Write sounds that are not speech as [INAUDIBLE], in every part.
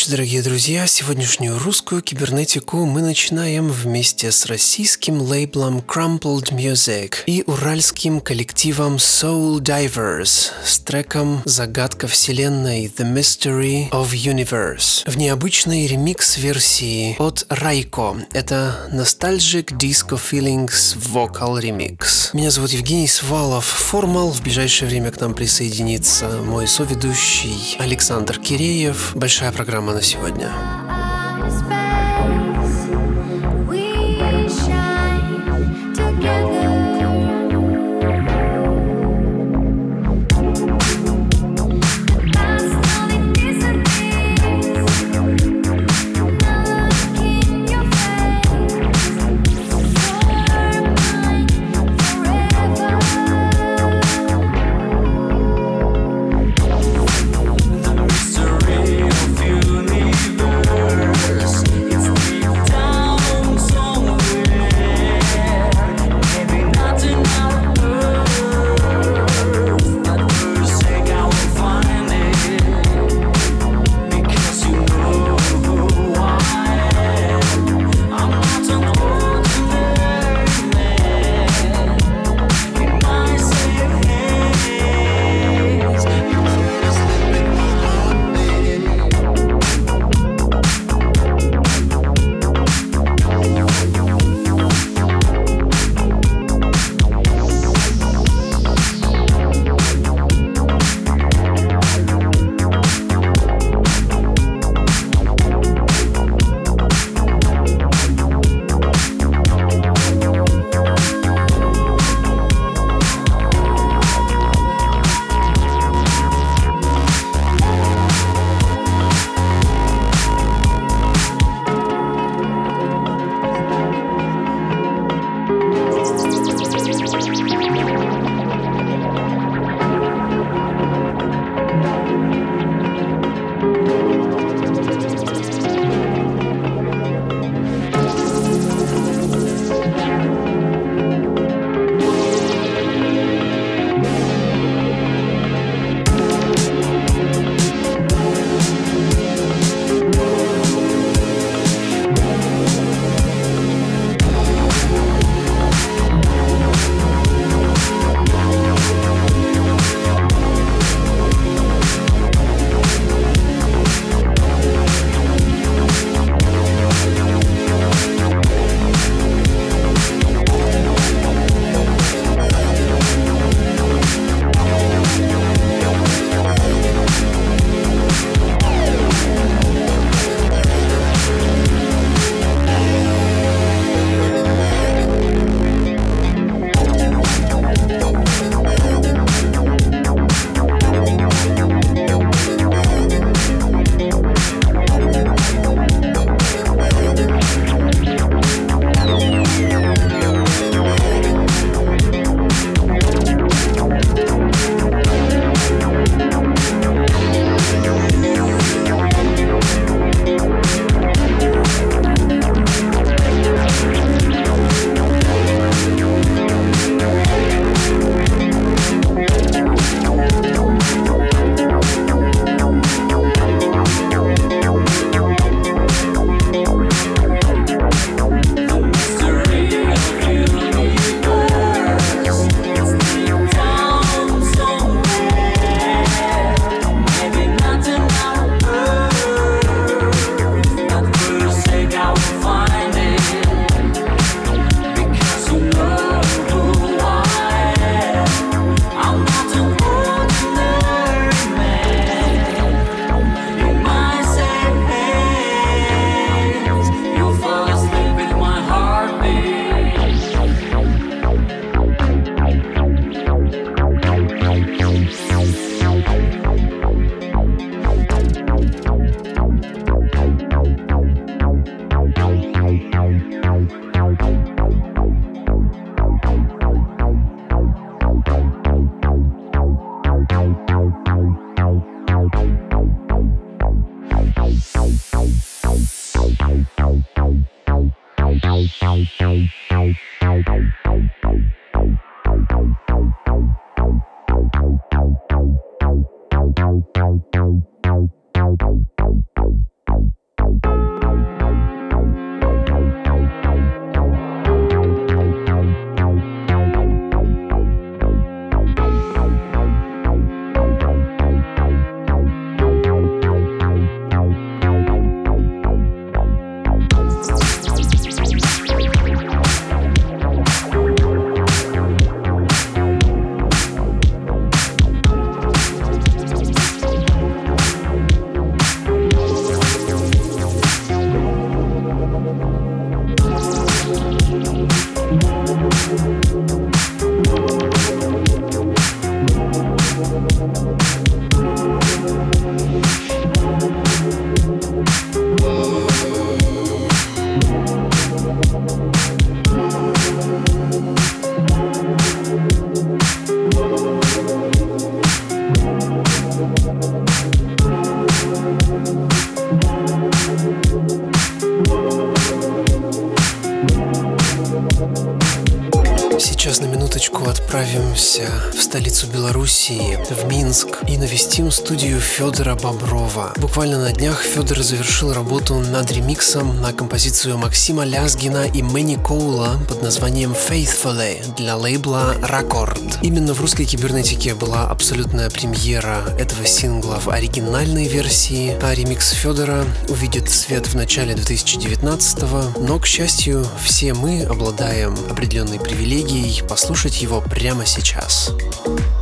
Ночи, дорогие друзья! Сегодняшнюю русскую кибернетику мы начинаем вместе с российским лейблом Crumpled Music и уральским коллективом Soul Divers с треком «Загадка вселенной» The Mystery of Universe в необычной ремикс-версии от Райко. Это Nostalgic Disco Feelings Vocal Remix. Меня зовут Евгений Свалов. Формал. В ближайшее время к нам присоединится мой соведущий Александр Киреев. Большая программа на сегодня. Минск, и навестим студию Федора Боброва. Буквально на днях Федор завершил работу над ремиксом на композицию Максима Лязгина и Мэнни Коула под названием Faithfully для лейбла Ракорд. Именно в русской кибернетике была абсолютная премьера этого сингла в оригинальной версии, а ремикс Федора увидит свет в начале 2019 но, к счастью, все мы обладаем определенной привилегией послушать его прямо сейчас. I'm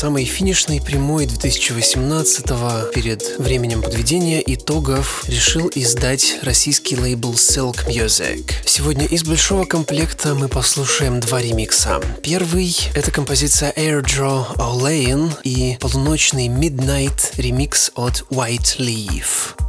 самой финишной прямой 2018-го, перед временем подведения итогов, решил издать российский лейбл Silk Music. Сегодня из большого комплекта мы послушаем два ремикса. Первый — это композиция Airdro O'Lane и полуночный Midnight ремикс от White Leaf.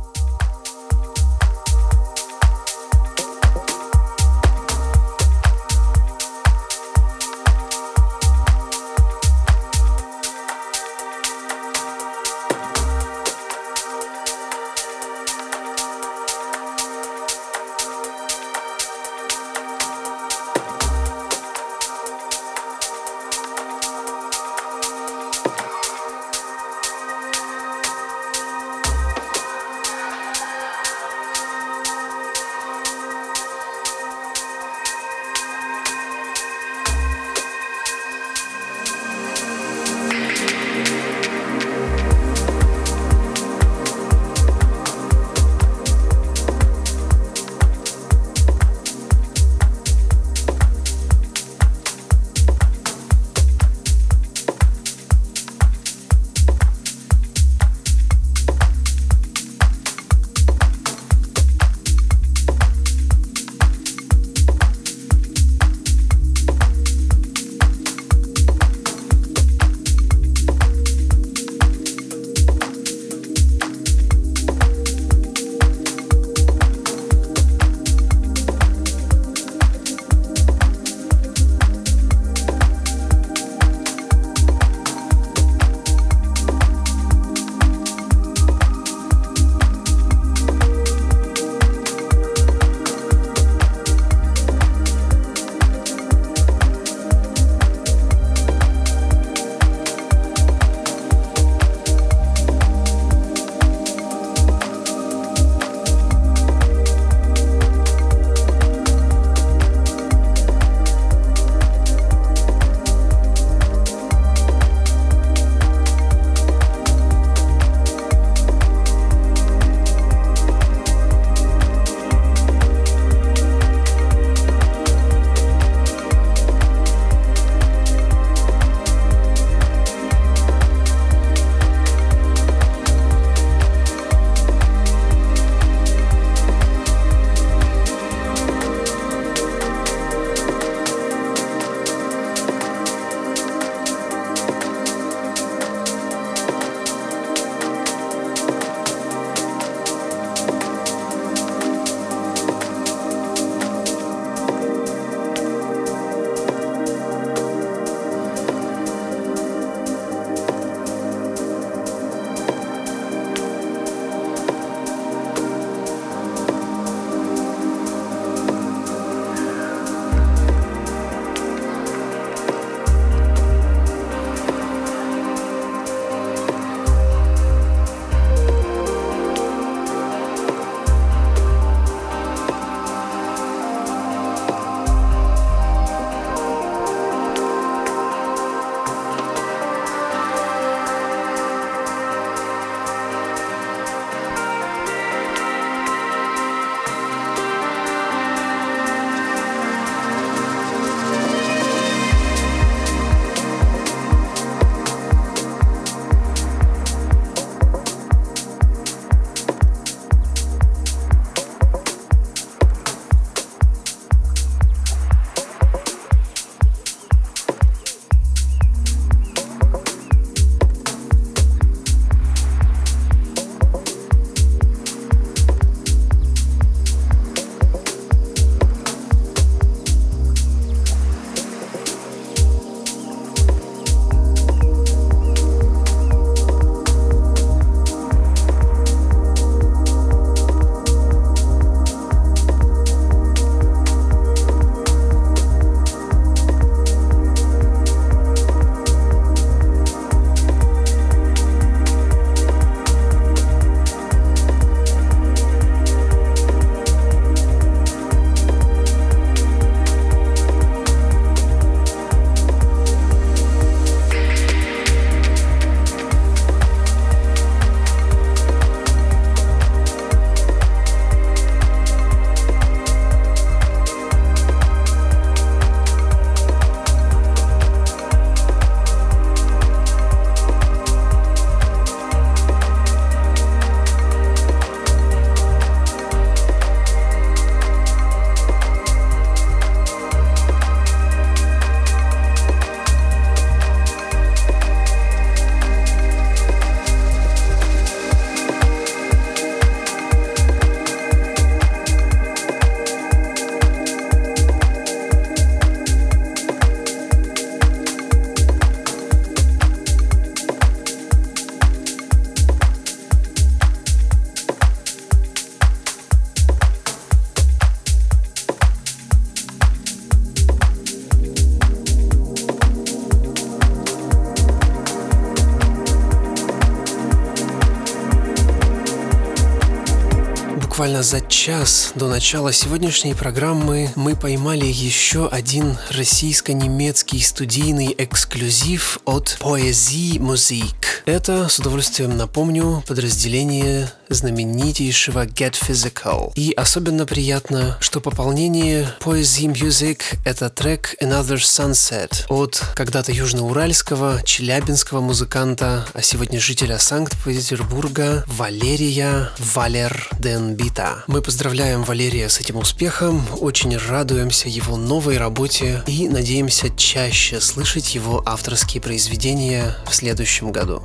Буквально за час до начала сегодняшней программы мы поймали еще один российско-немецкий студийный эксклюзив от Poesie Musik. Это, с удовольствием напомню, подразделение знаменитейшего Get Physical. И особенно приятно, что пополнение Poesie Music — это трек Another Sunset от когда-то южноуральского, челябинского музыканта, а сегодня жителя Санкт-Петербурга Валерия Валер Денбита. Мы поздравляем Валерия с этим успехом, очень радуемся его новой работе и надеемся чаще слышать его авторские произведения в следующем году.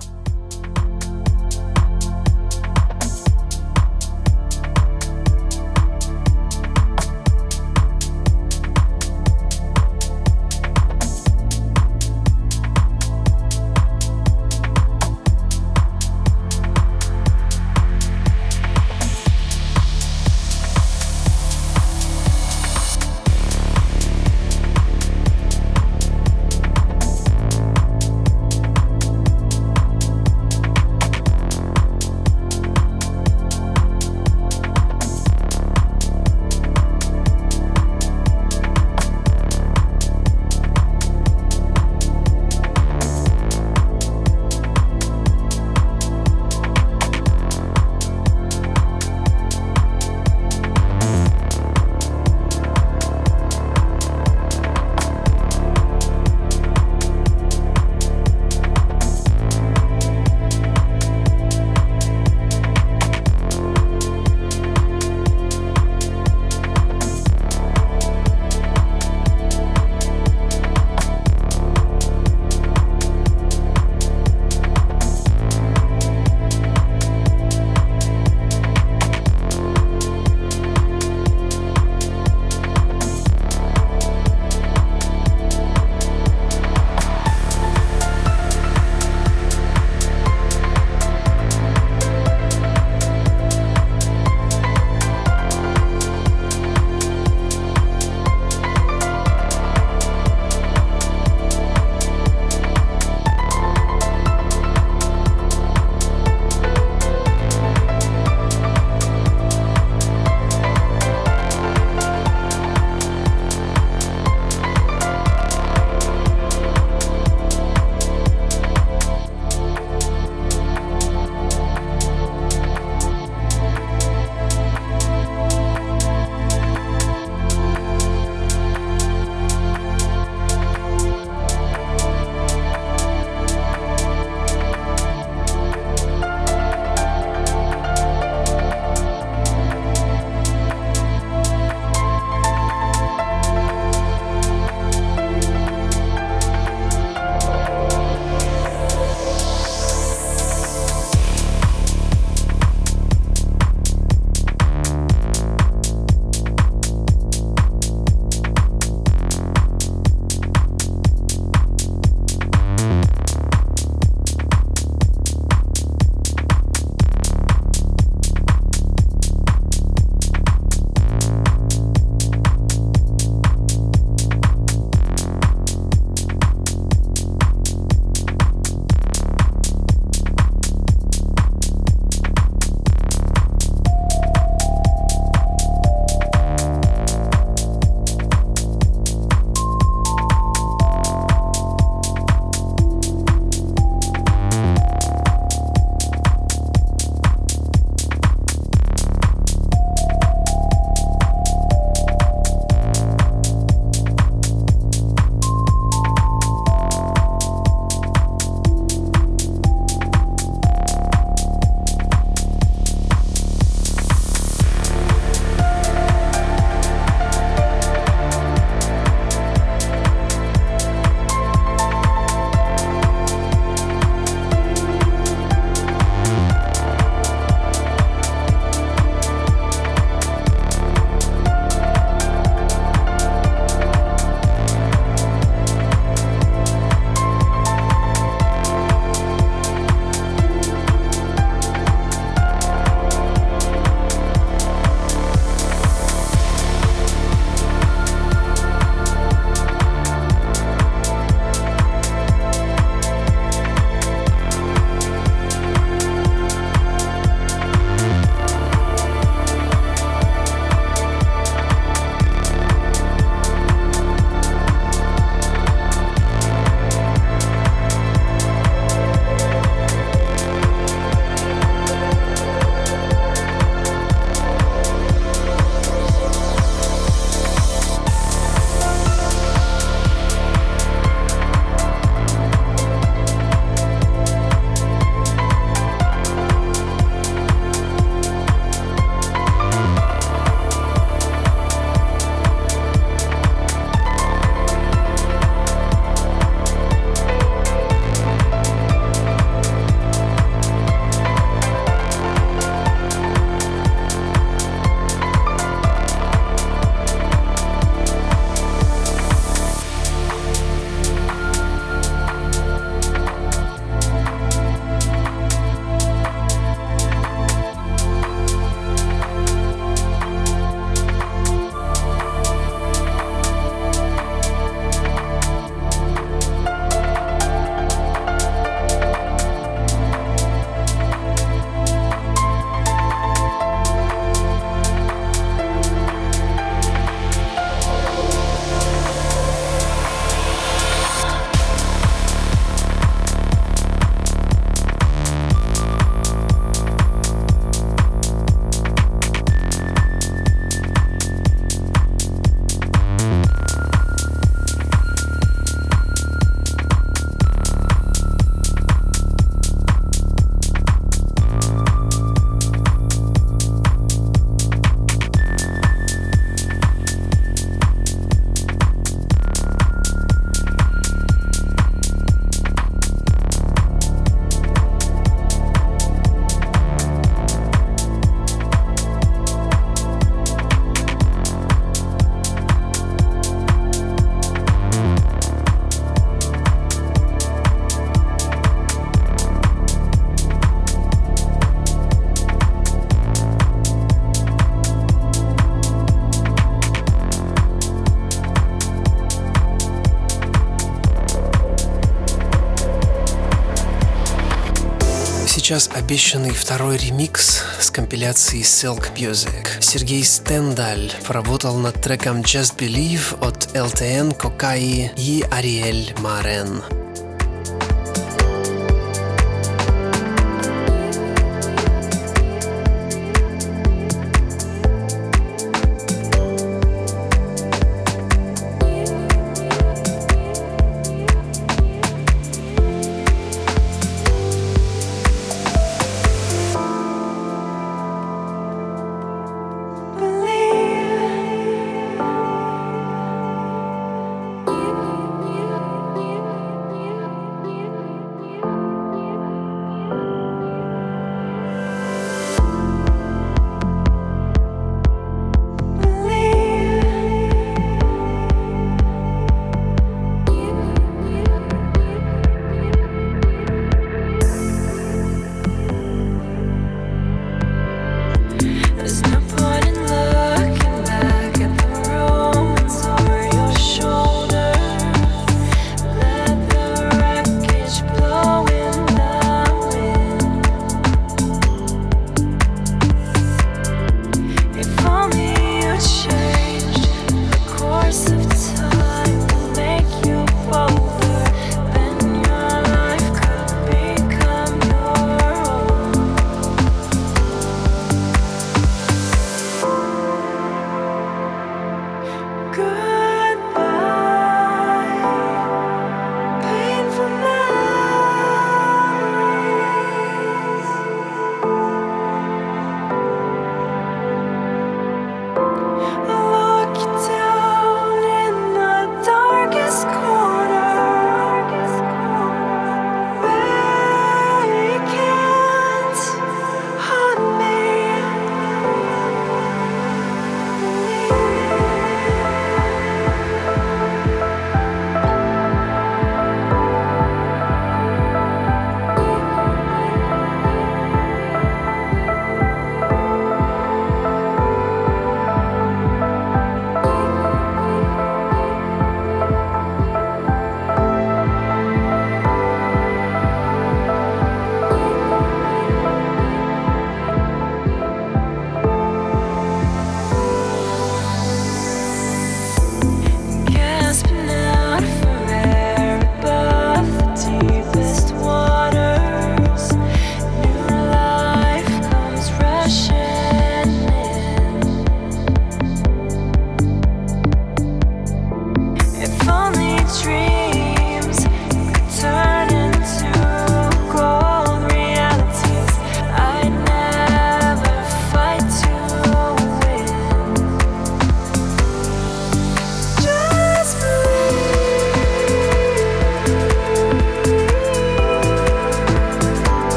Сейчас обещанный второй ремикс с компиляции Silk Music. Сергей Стендаль поработал над треком Just Believe от LTN, Кокаи и Ариэль Марен.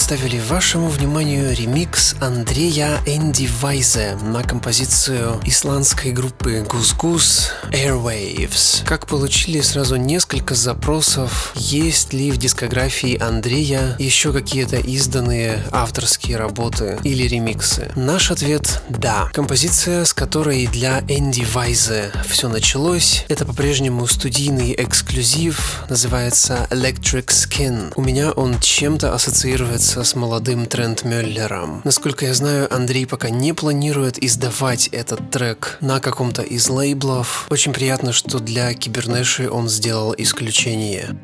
Представили вашему вниманию ремикс Андрея Энди Вайзе на композицию исландской группы Goose Airwaves. Как получили сразу несколько запросов, есть ли в дискографии Андрея еще какие-то изданные авторские работы или ремиксы? Наш ответ – да. Композиция, с которой для Энди Вайзе все началось, это по-прежнему студийный эксклюзив, называется Electric Skin. У меня он чем-то ассоциируется с молодым Трент Мюллером. Насколько я знаю, Андрей пока не планирует издавать этот трек на каком-то из лейблов. Очень приятно, что для Кибернеши он сделал исключение.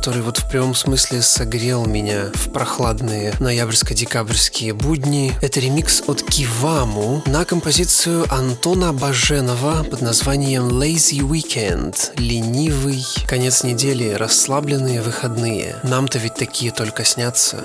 Который вот в прямом смысле согрел меня в прохладные ноябрьско-декабрьские будни. Это ремикс от Киваму на композицию Антона Баженова под названием Lazy Weekend. Ленивый конец недели, расслабленные выходные. Нам-то ведь такие только снятся.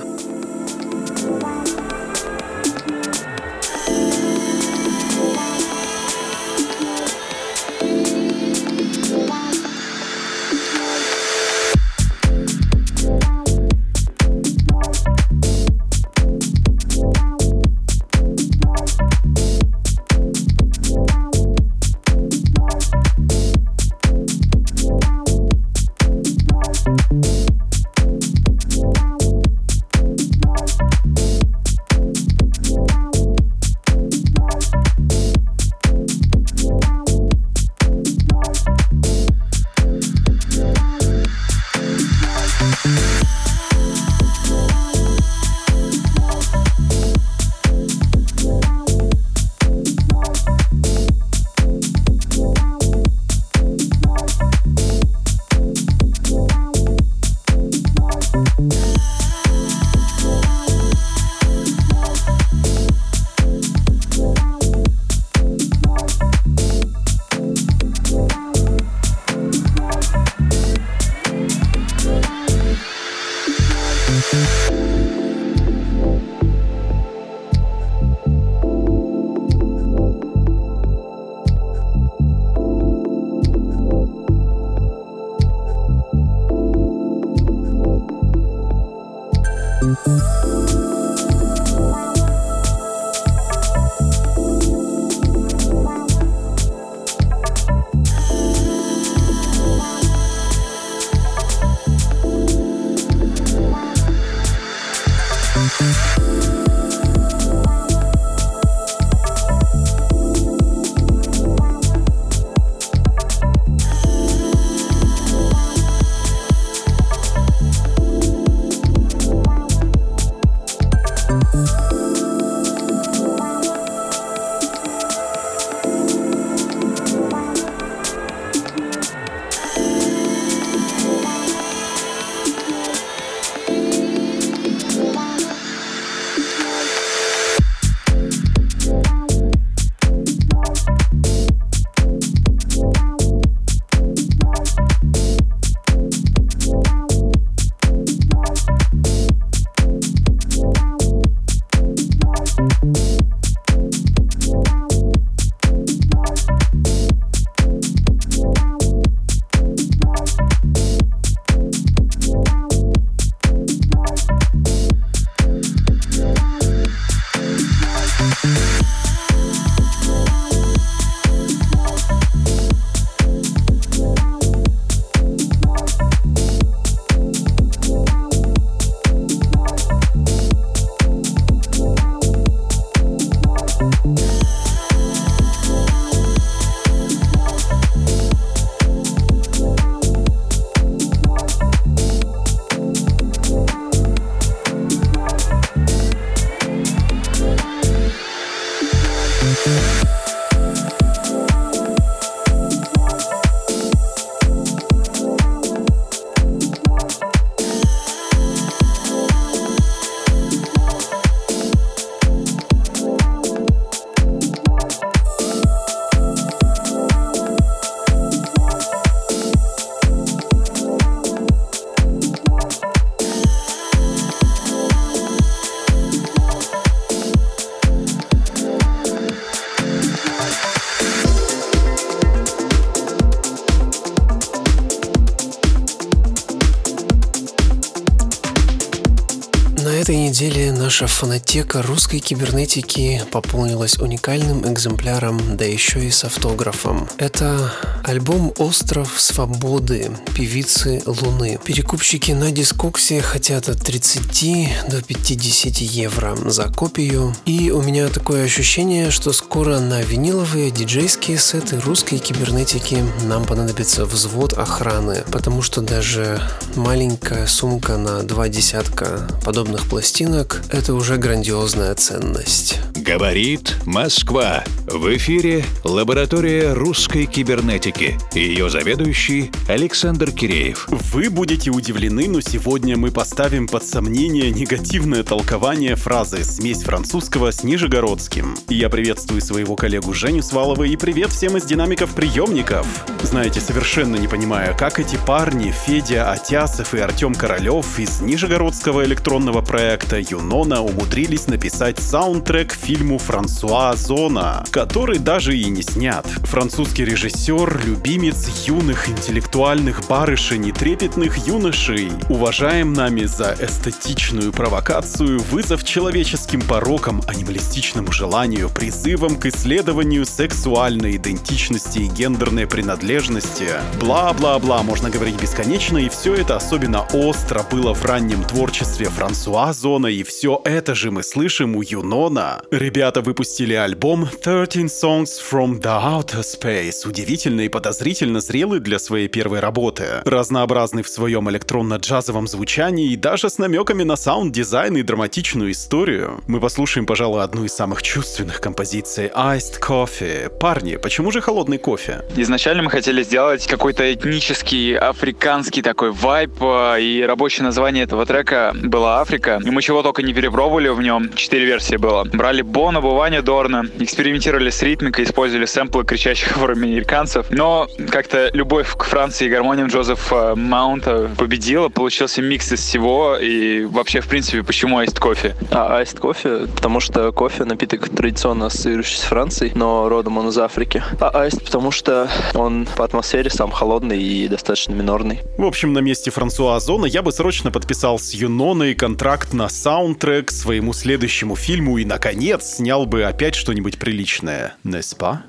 Наша фонотека русской кибернетики пополнилась уникальным экземпляром, да еще и с автографом. Это альбом «Остров свободы» певицы Луны. Перекупщики на дискоксе хотят от 30 до 50 евро за копию. И у меня такое ощущение, что скоро на виниловые диджейские сеты русской кибернетики нам понадобится взвод охраны, потому что даже маленькая сумка на два десятка подобных пластинок – это уже грандиозная ценность. Говорит Москва. В эфире лаборатория русской кибернетики. Ее заведующий Александр Киреев. Вы будете удивлены, но сегодня мы поставим под сомнение негативное толкование фразы «смесь французского с нижегородским». Я приветствую своего коллегу Женю Свалова и привет всем из динамиков приемников. Знаете, совершенно не понимаю, как эти парни, Федя Атясов и Артем Королев из нижегородского электронного проекта Юнона умудрились написать саундтрек к фильму Франсуа Зона, который даже и не снят. Французский режиссер, любимец юных интеллектуальных барышень и трепетных юношей, уважаем нами за эстетичную провокацию, вызов человеческим порокам, анималистичному желанию, призывом к исследованию сексуальной идентичности и гендерной принадлежности. Бла-бла-бла, можно говорить бесконечно, и все это особенно остро было в раннем творчестве Франсуа Зона, и все это же мы слышим у Юнона. Ребята выпустили альбом 13 Songs from the Outer Space, удивительно и подозрительно зрелый для своей первой работы. Разнообразный в своем электронно-джазовом звучании и даже с намеками на саунд-дизайн и драматичную историю. Мы послушаем, пожалуй, одну из самых чувственных композиций Iced Coffee. Парни, почему же холодный кофе? Изначально мы хотели сделать какой-то этнический, африканский такой вайп, э, и рабочее название этого трека было «Африка». И мы чего только не перепробовали в нем, четыре версии было. Брали Бона, Бувания, Дорна, экспериментировали с ритмикой, использовали сэмплы кричащих [LAUGHS] афроамериканцев. Но как-то любовь к Франции и гармониям Джозефа Маунта победила, получился микс из всего, и вообще, в принципе, почему Iced кофе? А Iced кофе, потому что кофе напиток традиционно ассоциирующийся с Францией, но родом он из Африки. А Iced, потому что он по атмосфере сам холодный и достаточно минорный. В общем, на месте Франсуа Озона я бы срочно подписал с Юноной контракт на саундтрек своему следующему фильму и, наконец, снял бы опять что-нибудь приличное. Не спа?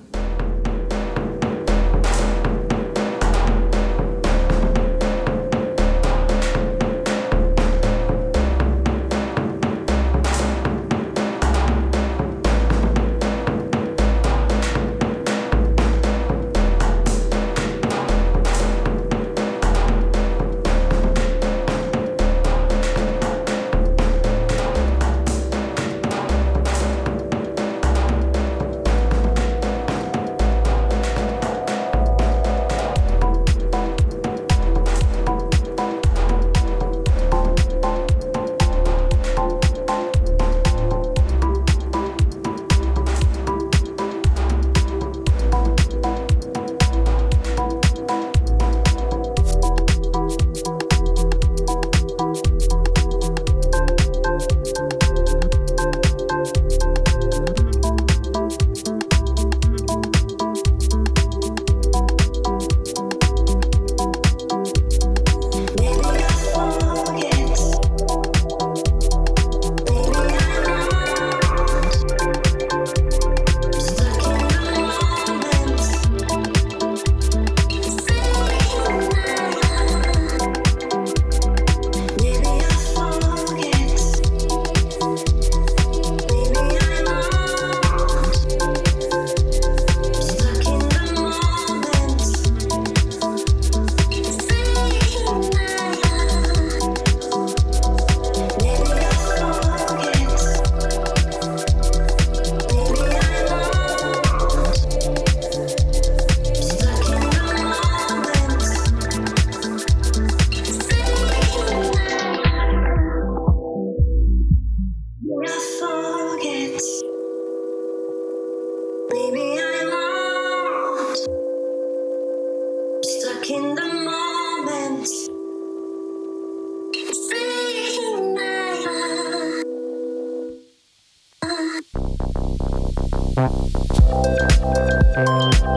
Thank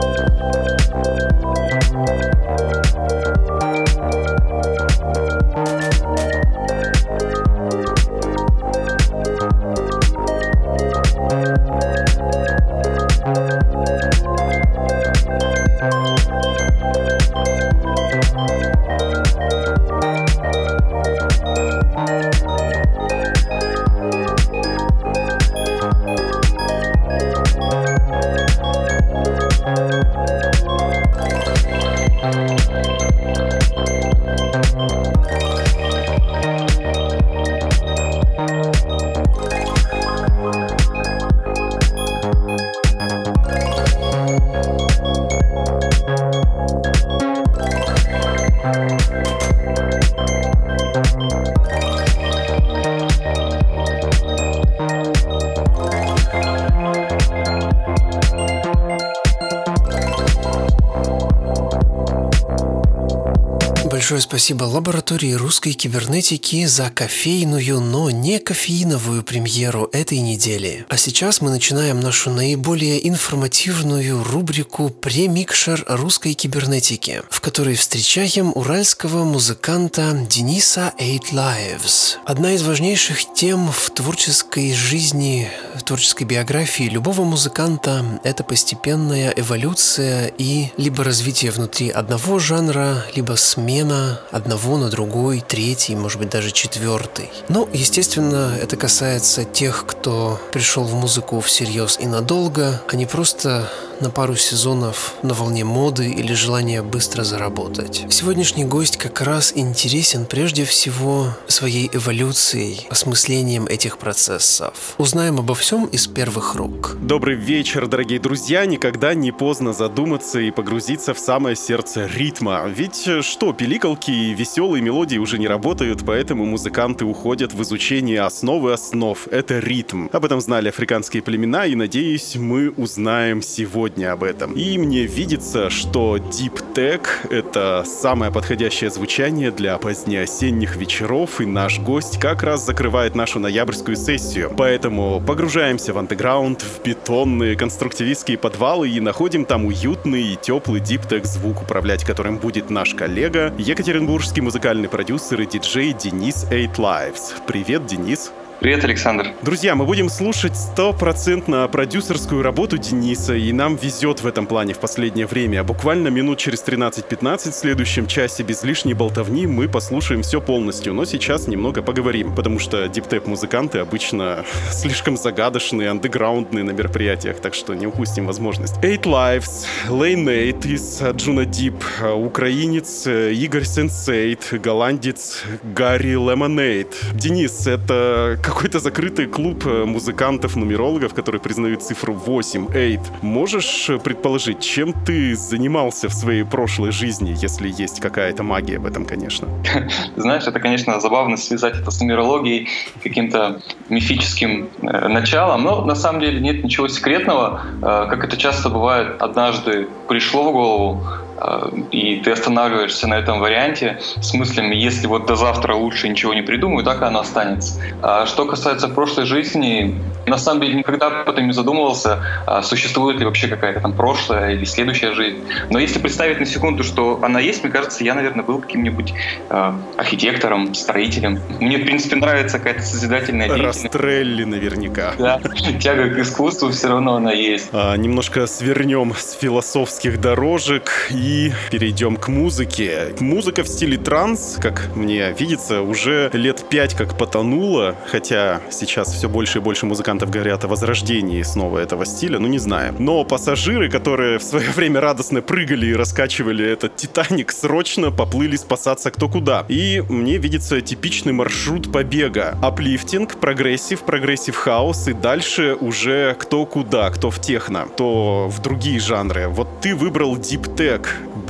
you. Спасибо лаборатории русской кибернетики за кофейную, но не кофеиновую премьеру этой недели. А сейчас мы начинаем нашу наиболее информативную рубрику «Премикшер русской кибернетики», в которой встречаем уральского музыканта Дениса Eight Lives. Одна из важнейших тем в творческой жизни, творческой биографии любого музыканта — это постепенная эволюция и либо развитие внутри одного жанра, либо смена одного на другой, третий, может быть даже четвертый. Но, естественно, это касается тех, кто пришел в музыку всерьез и надолго, а не просто на пару сезонов на волне моды или желания быстро заработать. Сегодняшний гость как раз интересен прежде всего своей эволюцией, осмыслением этих процессов. Узнаем обо всем из первых рук. Добрый вечер, дорогие друзья. Никогда не поздно задуматься и погрузиться в самое сердце ритма. Ведь что, пиликалки и веселые мелодии уже не работают, поэтому музыканты уходят в изучение основы основ. Это ритм. Об этом знали африканские племена, и, надеюсь, мы узнаем сегодня сегодня об этом. И мне видится, что Deep Tech — это самое подходящее звучание для позднеосенних вечеров, и наш гость как раз закрывает нашу ноябрьскую сессию. Поэтому погружаемся в андеграунд, в бетонные конструктивистские подвалы и находим там уютный и теплый Deep Tech звук, управлять которым будет наш коллега, екатеринбургский музыкальный продюсер и диджей Денис Eight Lives. Привет, Денис. Привет, Александр. Друзья, мы будем слушать стопроцентно продюсерскую работу Дениса, и нам везет в этом плане в последнее время. Буквально минут через 13-15 в следующем часе без лишней болтовни мы послушаем все полностью, но сейчас немного поговорим, потому что deep tech музыканты обычно [LAUGHS] слишком загадочные, андеграундные на мероприятиях, так что не упустим возможность. Eight Lives, Lane Eight из Джуна Дип, украинец Игорь Сенсейт, голландец Гарри Лемонейд. Денис, это какой-то закрытый клуб э, музыкантов-нумерологов, которые признают цифру 8, 8. Можешь э, предположить, чем ты занимался в своей прошлой жизни, если есть какая-то магия в этом, конечно? [LAUGHS] Знаешь, это, конечно, забавно связать это с нумерологией, каким-то мифическим э, началом, но на самом деле нет ничего секретного. Э, как это часто бывает, однажды пришло в голову, и ты останавливаешься на этом варианте с мыслями, если вот до завтра лучше ничего не придумаю, так и оно останется. А что касается прошлой жизни, на самом деле никогда об этом не задумывался, а существует ли вообще какая-то там прошлая или следующая жизнь. Но если представить на секунду, что она есть, мне кажется, я, наверное, был каким-нибудь э, архитектором, строителем. Мне, в принципе, нравится какая-то созидательная деятельность. Растрелли наверняка. Да, тяга к искусству все равно она есть. А, немножко свернем с философских дорожек и перейдем к музыке. Музыка в стиле транс, как мне видится, уже лет пять как потонула, хотя сейчас все больше и больше музыкантов музыкантов говорят о возрождении снова этого стиля, ну не знаю. Но пассажиры, которые в свое время радостно прыгали и раскачивали этот Титаник, срочно поплыли спасаться кто куда. И мне видится типичный маршрут побега. Uplifting, progressive, progressive house и дальше уже кто куда, кто в техно, кто в другие жанры. Вот ты выбрал Deep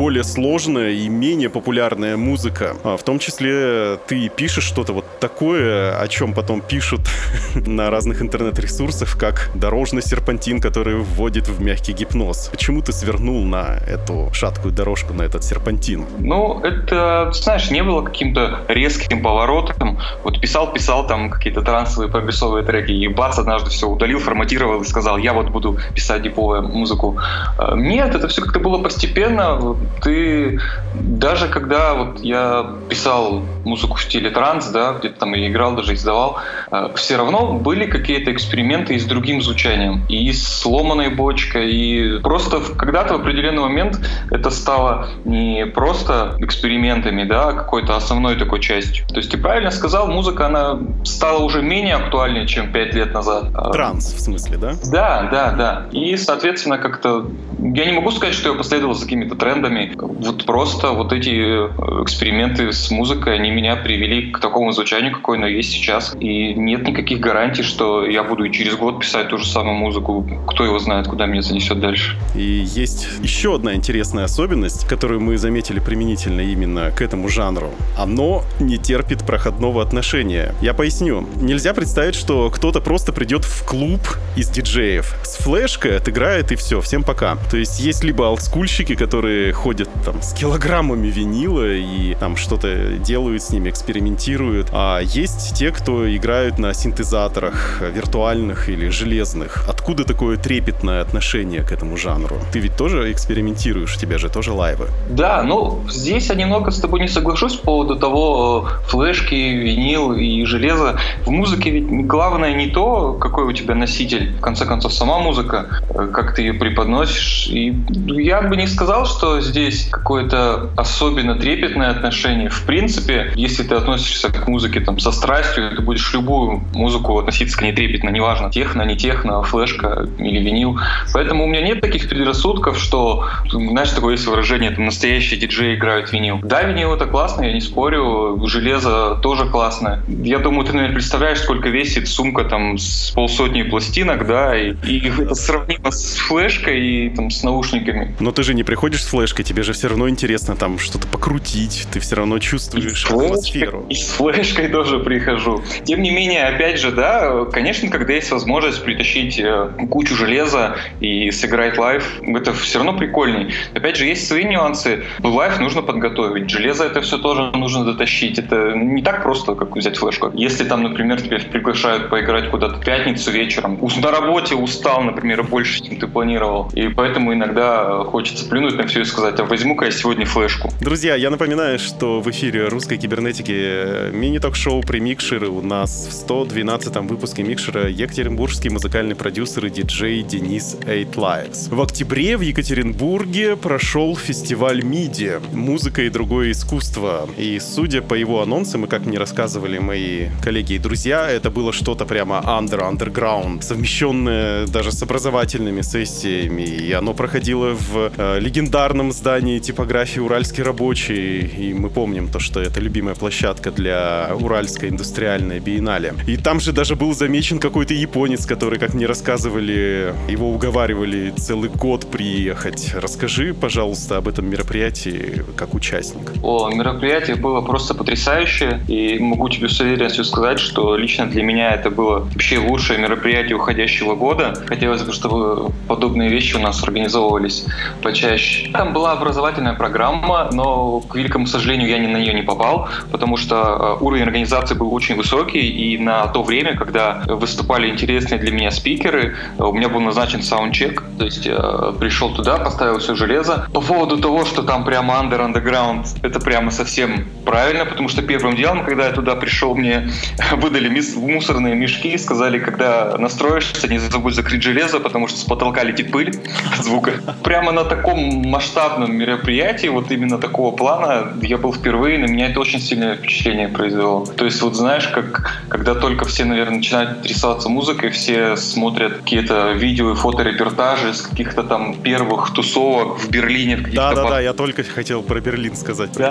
более сложная и менее популярная музыка. А, в том числе ты пишешь что-то вот такое, о чем потом пишут [LAUGHS] на разных интернет-ресурсах, как дорожный серпантин, который вводит в мягкий гипноз. Почему ты свернул на эту шаткую дорожку, на этот серпантин? Ну, это, знаешь, не было каким-то резким поворотом. Вот писал-писал там какие-то трансовые прогрессовые треки, и бац, однажды все удалил, форматировал и сказал, я вот буду писать диповую музыку. А, нет, это все как-то было постепенно. Ты даже когда вот я писал музыку в стиле транс, да, где-то там и играл, даже издавал, а, все равно были какие-то эксперименты и с другим звучанием, и с сломанной бочкой, и просто когда-то в определенный момент это стало не просто экспериментами, да, а какой-то основной такой частью. То есть ты правильно сказал, музыка, она стала уже менее актуальной, чем пять лет назад. А, транс, в смысле, да? Да, да, да. И, соответственно, как-то... Я не могу сказать, что я последовал за какими-то трендами. Вот просто вот эти э, эксперименты с музыкой, они меня привели к такому звучанию, какое оно есть сейчас. И нет никаких гарантий, что я буду и через год писать ту же самую музыку. Кто его знает, куда меня занесет дальше. И есть еще одна интересная особенность, которую мы заметили применительно именно к этому жанру. Оно не терпит проходного отношения. Я поясню. Нельзя представить, что кто-то просто придет в клуб из диджеев с флешкой, отыграет и все, всем пока. То есть есть либо олдскульщики, которые ходят там с килограммами винила и там что-то делают с ними, экспериментируют. А есть те, кто играют на синтезаторах виртуальных или железных. Откуда такое трепетное отношение к этому жанру? Ты ведь тоже экспериментируешь, у тебя же тоже лайвы. Да, ну здесь я немного с тобой не соглашусь по поводу того, флешки, винил и железо. В музыке ведь главное не то, какой у тебя носитель, в конце концов, сама музыка, э, как ты ее преподносишь. И я бы не сказал, что здесь какое-то особенно трепетное отношение. В принципе, если ты относишься к музыке там со страстью, ты будешь любую музыку относиться к ней трепетно, неважно, техно, не техно, флешка или винил. Поэтому у меня нет таких предрассудков, что, знаешь, такое есть выражение, там, настоящие диджеи играют винил. Да, винил это классно, я не спорю, железо тоже классное. Я думаю, ты, наверное, представляешь, сколько весит сумка там с полсотни пластинок, да, и, и это сравнимо с флешкой и там с наушниками. Но ты же не приходишь с флешкой, тебе же все равно интересно там что-то покрутить, ты все равно чувствуешь и атмосферу. И с флешкой тоже прихожу. Тем не менее, опять же, да, конечно, когда есть возможность притащить э, кучу железа и сыграть live, это все равно прикольней. Опять же, есть свои нюансы. Live нужно подготовить, железо это все тоже нужно дотащить. Это не так просто, как взять флешку. Если там, например, тебя приглашают поиграть куда-то в пятницу вечером, на работе устал, например, больше, чем ты планировал, и поэтому иногда хочется плюнуть на все и сказать, а возьму-ка я сегодня флешку. Друзья, я напоминаю, что в эфире русской кибернетики мини-ток-шоу «Премикшеры» у нас в 112 выпуске «Микшера» екатеринбургский музыкальный продюсер и диджей Денис Eight Lives. В октябре в Екатеринбурге прошел фестиваль МИДИ «Музыка и другое искусство». И судя по его анонсам, и как мне рассказывали мои коллеги и друзья, это было что-то прямо under, underground, совмещенное даже с образовательными сессиями. И оно проходило в э, легендарном здании типографии «Уральский рабочий». И мы помним то, что это любимая площадка для Уральской индустриальной биеннале. И там же даже был замечен какой-то японец, который, как мне рассказывали, его уговаривали целый год приехать. Расскажи, пожалуйста, об этом мероприятии как участник. О, мероприятие было просто потрясающее. И могу тебе с уверенностью сказать, что лично для меня это было вообще лучшее мероприятие уходящего года. Хотелось бы, чтобы подобные вещи у нас организовывались почаще. Там была образовательная программа, но, к великому сожалению, я на нее не попал, потому что э, уровень организации был очень высокий, и на то время, когда выступали интересные для меня спикеры, э, у меня был назначен саундчек, то есть э, пришел туда, поставил все железо. По поводу того, что там прямо under underground, это прямо совсем правильно, потому что первым делом, когда я туда пришел, мне [LAUGHS] выдали мусорные мешки и сказали, когда настроишься, не забудь закрыть железо, потому что с потолка летит пыль звука. Прямо на таком масштабном мероприятии, вот именно такого плана, я был впервые, на меня это очень сильное впечатление произвело. То есть вот знаешь, как когда только все, наверное, начинают интересоваться музыкой, все смотрят какие-то видео и фоторепортажи с каких-то там первых тусовок в Берлине. Да-да-да, я только хотел про Берлин сказать. Да,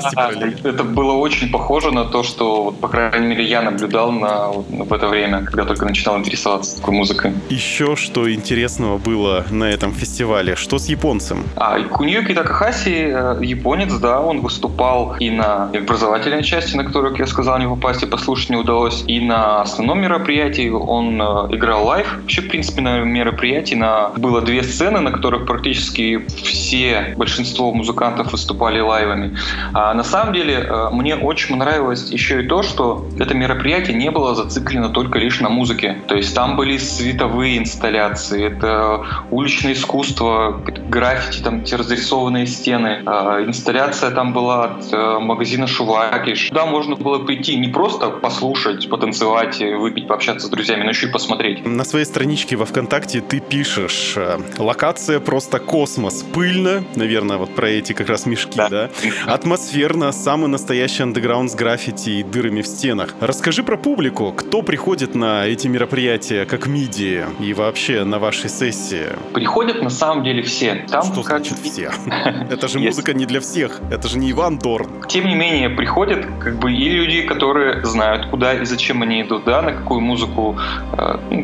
это было очень похоже на то, что, вот, по крайней мере, я наблюдал на, вот, в это время, когда только начинал интересоваться такой музыкой. Еще что интересного было на этом фестивале? Что с японцем? А, Куниюки Такахаси, э, японец, да, он выступал и на образовательной части, на которую, как я сказал, не попасть и послушать не удалось, и на основном мероприятии он э, играл live. Вообще, в принципе, на мероприятии на... было две сцены, на которых практически все, большинство музыкантов выступали лайвами. А на самом деле, э, мне очень понравилось еще и то, что это мероприятие не было зациклено только лишь на музыке. То есть там были световые инсталляции, это уличное искусство, граффити, там те разрисованные стены. А, инсталляция там была от э, магазина Шувакиш. Туда можно было прийти не просто послушать, потанцевать, выпить, пообщаться с друзьями, но еще и посмотреть. На своей страничке во ВКонтакте ты пишешь э, «Локация просто космос, пыльно», наверное, вот про эти как раз мешки, да? да? Атмосферно, самый настоящий андеграунд с граффити и дырами в стенах. Расскажи про публику, кто приходит на эти мероприятия, как миди, и вообще на ваши сессии? Приходят на самом деле все. Там Что как... значит все? [LAUGHS] Это же музыка не для всех, это же не Иван Дорн. Тем не менее, приходят как бы и люди, которые знают, куда и зачем они идут, да, на какую музыку,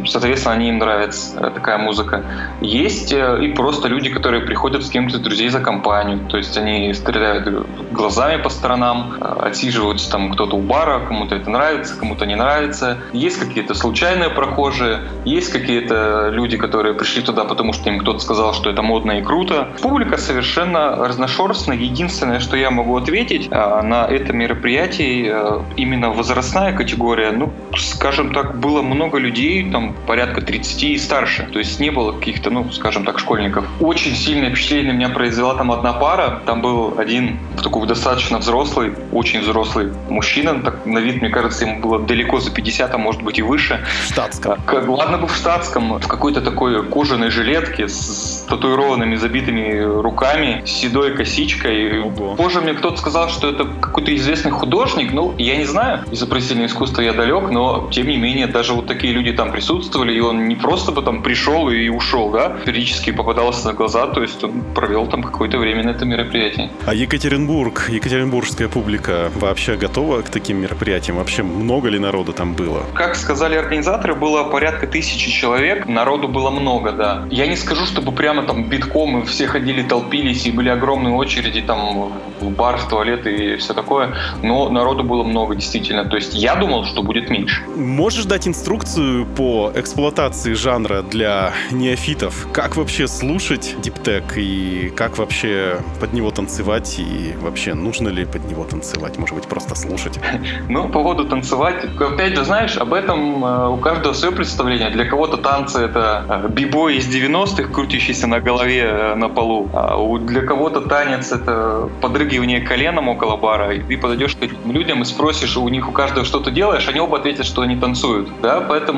соответственно, они им нравится э, такая музыка. Есть э, и просто люди, которые приходят с кем-то друзей за компанию, то есть они стреляют глазами по сторонам, отсиживаются там кто-то у бара, кому-то это нравится, кому-то не нравится. Есть какие-то случайные прохожие, есть какие-то люди, которые пришли туда, потому что им кто-то сказал, что это модно и круто. Публика совершенно довольно разношерстно. Единственное, что я могу ответить на это мероприятие, именно возрастная категория, ну, скажем так, было много людей, там порядка 30 и старше. То есть не было каких-то, ну, скажем так, школьников. Очень сильное впечатление меня произвела там одна пара. Там был один такой достаточно взрослый, очень взрослый мужчина. Так, на вид, мне кажется, ему было далеко за 50, а может быть и выше. В штатском. Как, ладно бы в штатском, в какой-то такой кожаной жилетке с татуированными забитыми руками, с седой косичкой. Ого. Позже мне кто-то сказал, что это какой-то известный художник. Ну, я не знаю, изобразительное искусство я далек, но тем не менее даже вот такие люди там присутствовали, и он не просто там пришел и ушел, да, периодически попадался на глаза, то есть он провел там какое-то время на этом мероприятии. А Екатеринбург, екатеринбургская публика вообще готова к таким мероприятиям? Вообще много ли народу там было? Как сказали организаторы, было порядка тысячи человек, народу было много, да. Я не скажу, чтобы прямо там битком и все ходили, толпились, и были огромные очереди там в бар, в туалет и все такое, но народу было много, действительно. То есть я думал, что будет меньше. Можешь дать инструкцию по эксплуатации жанра для неофитов? Как вообще слушать диптек и как вообще под него танцевать и вообще нужно ли под него танцевать? Может быть, просто слушать? [LAUGHS] Ну, по поводу танцевать, опять же, знаешь, об этом э, у каждого свое представление. Для кого-то танцы — это э, бибой из 90-х, крутящийся на голове э, на полу. А для кого-то танец — это подрыгивание коленом около бара. И ты подойдешь к этим людям и спросишь, у них у каждого что-то делаешь, они оба ответят, что они танцуют. Да, поэтому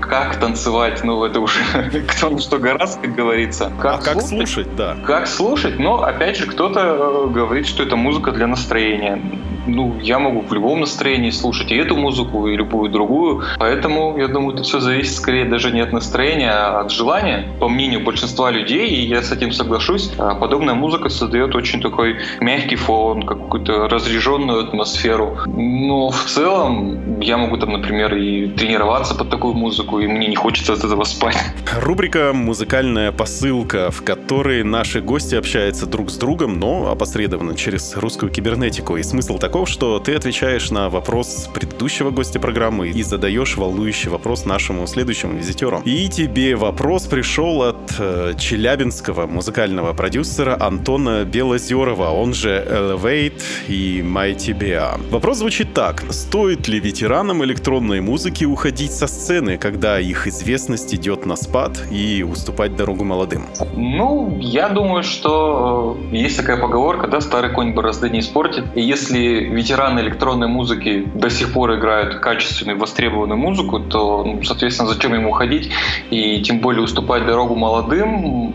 как танцевать, ну, это уже [LAUGHS] кто на что гораздо, как говорится. а как слушать, да? Как слушать? Но, опять же, кто-то э, говорит, что это музыка для настроения. Ну, я могу в любом настроении слушать и эту музыку, и любую другую. Поэтому, я думаю, это все зависит скорее даже не от настроения, а от желания. По мнению большинства людей, и я с этим соглашусь, а, подобная музыка создает очень такой мягкий фон, какую-то разряженную атмосферу. Но в целом я могу там, например, и тренироваться под такую музыку, и мне не хочется от этого спать. Рубрика «Музыкальная посылка», в которой наши гости общаются друг с другом, но опосредованно через русскую кибернетику. И смысл таков, что ты отвечаешь на вопрос предыдущего гостя программы и задаешь волнующий вопрос нашему следующему визитеру. И тебе вопрос пришел от э, челябинского музыкального продюсера Антона Белозерова, он же Elevate и Bear. Вопрос звучит так. Стоит ли ветеранам электронной музыки уходить со сцены, когда их известность идет на спад и уступать дорогу молодым? Ну, я думаю, что э, есть такая поговорка, да, старый конь борозды не испортит. И если ветераны электронной музыки до сих пор играют качественную, востребованную музыку, то, ну, соответственно, зачем ему уходить и тем более уступать дорогу молодым?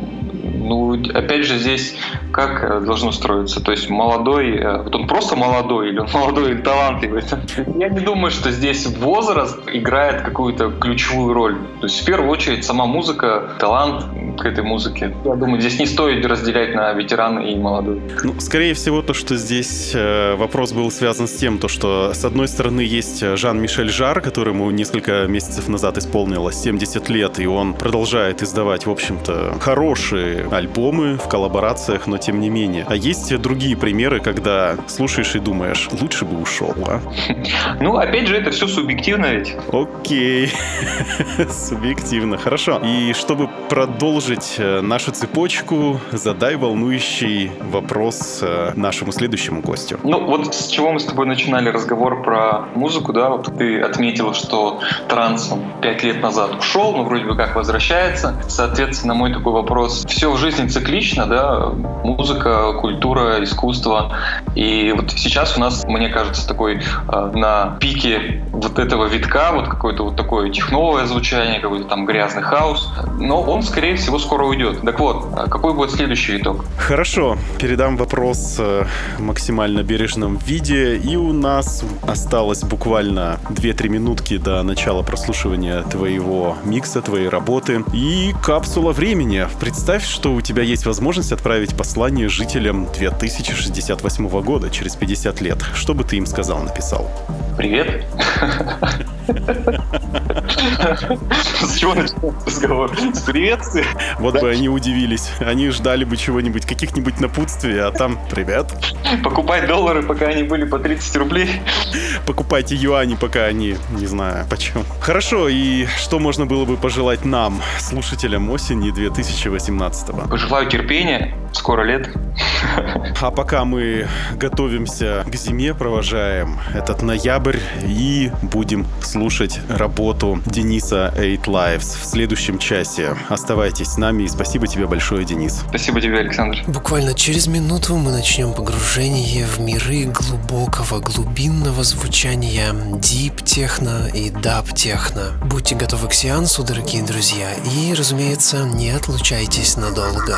Ну, опять же, здесь как э, должно строиться? То есть молодой, э, вот он просто молодой или он молодой и талантливый? [LAUGHS] Я не думаю, что здесь возраст играет какую-то ключевую роль. То есть в первую очередь сама музыка, талант к этой музыке. Я думаю, здесь не стоит разделять на ветерана и молодой. Ну, скорее всего, то, что здесь э, вопрос был связан с тем, то, что с одной стороны есть Жан-Мишель Жар, которому несколько месяцев назад исполнилось 70 лет, и он продолжает издавать, в общем-то, хорошие альбомы в коллаборациях, но тем не менее. А есть другие примеры, когда слушаешь и думаешь, лучше бы ушел, а? [LAUGHS] Ну, опять же, это все субъективно ведь. Окей. [LAUGHS] Субъективно. Хорошо. И чтобы продолжить э, нашу цепочку, задай волнующий вопрос э, нашему следующему гостю. Ну, вот с чего мы с тобой начинали разговор про музыку, да, вот ты отметил, что транс он пять лет назад ушел, но вроде бы как возвращается. Соответственно, мой такой вопрос. Все в жизни циклично, да, музыка, культура, искусство. И вот сейчас у нас, мне кажется, такой э, на пике вот этого витка, вот какое-то вот такое техновое звучание, какой-то там грязный хаус. Но он, скорее всего, скоро уйдет. Так вот, а какой будет следующий виток? Хорошо, передам вопрос э, в максимально бережном виде. И у нас осталось буквально 2-3 минутки до начала прослушивания твоего микса, твоей работы. И капсула времени. Представь, что у тебя есть возможность отправить послание жителям 2068 года, через 50 лет. Что бы ты им сказал, написал? Привет. С чего начнем разговор? С приветствия? Вот бы они удивились. Они ждали бы чего-нибудь, каких-нибудь напутствий, а там «Привет». Покупать доллары, пока они были по 30 рублей. Покупайте юани, пока они, не знаю, почем. Хорошо, и что можно было бы пожелать нам, слушателям осени 2018 -го? Пожелаю терпения, скоро лет. А пока мы готовимся к зиме, провожаем этот ноябрь и будем слушать работу Дениса Eight Lives в следующем часе. Оставайтесь с нами и спасибо тебе большое, Денис. Спасибо тебе, Александр. Буквально через минуту мы начнем погружение в миры глубокого, глубинного звучания дип-техно и даб-техно. Будьте готовы к сеансу, дорогие друзья, и, разумеется, не отлучайтесь надолго.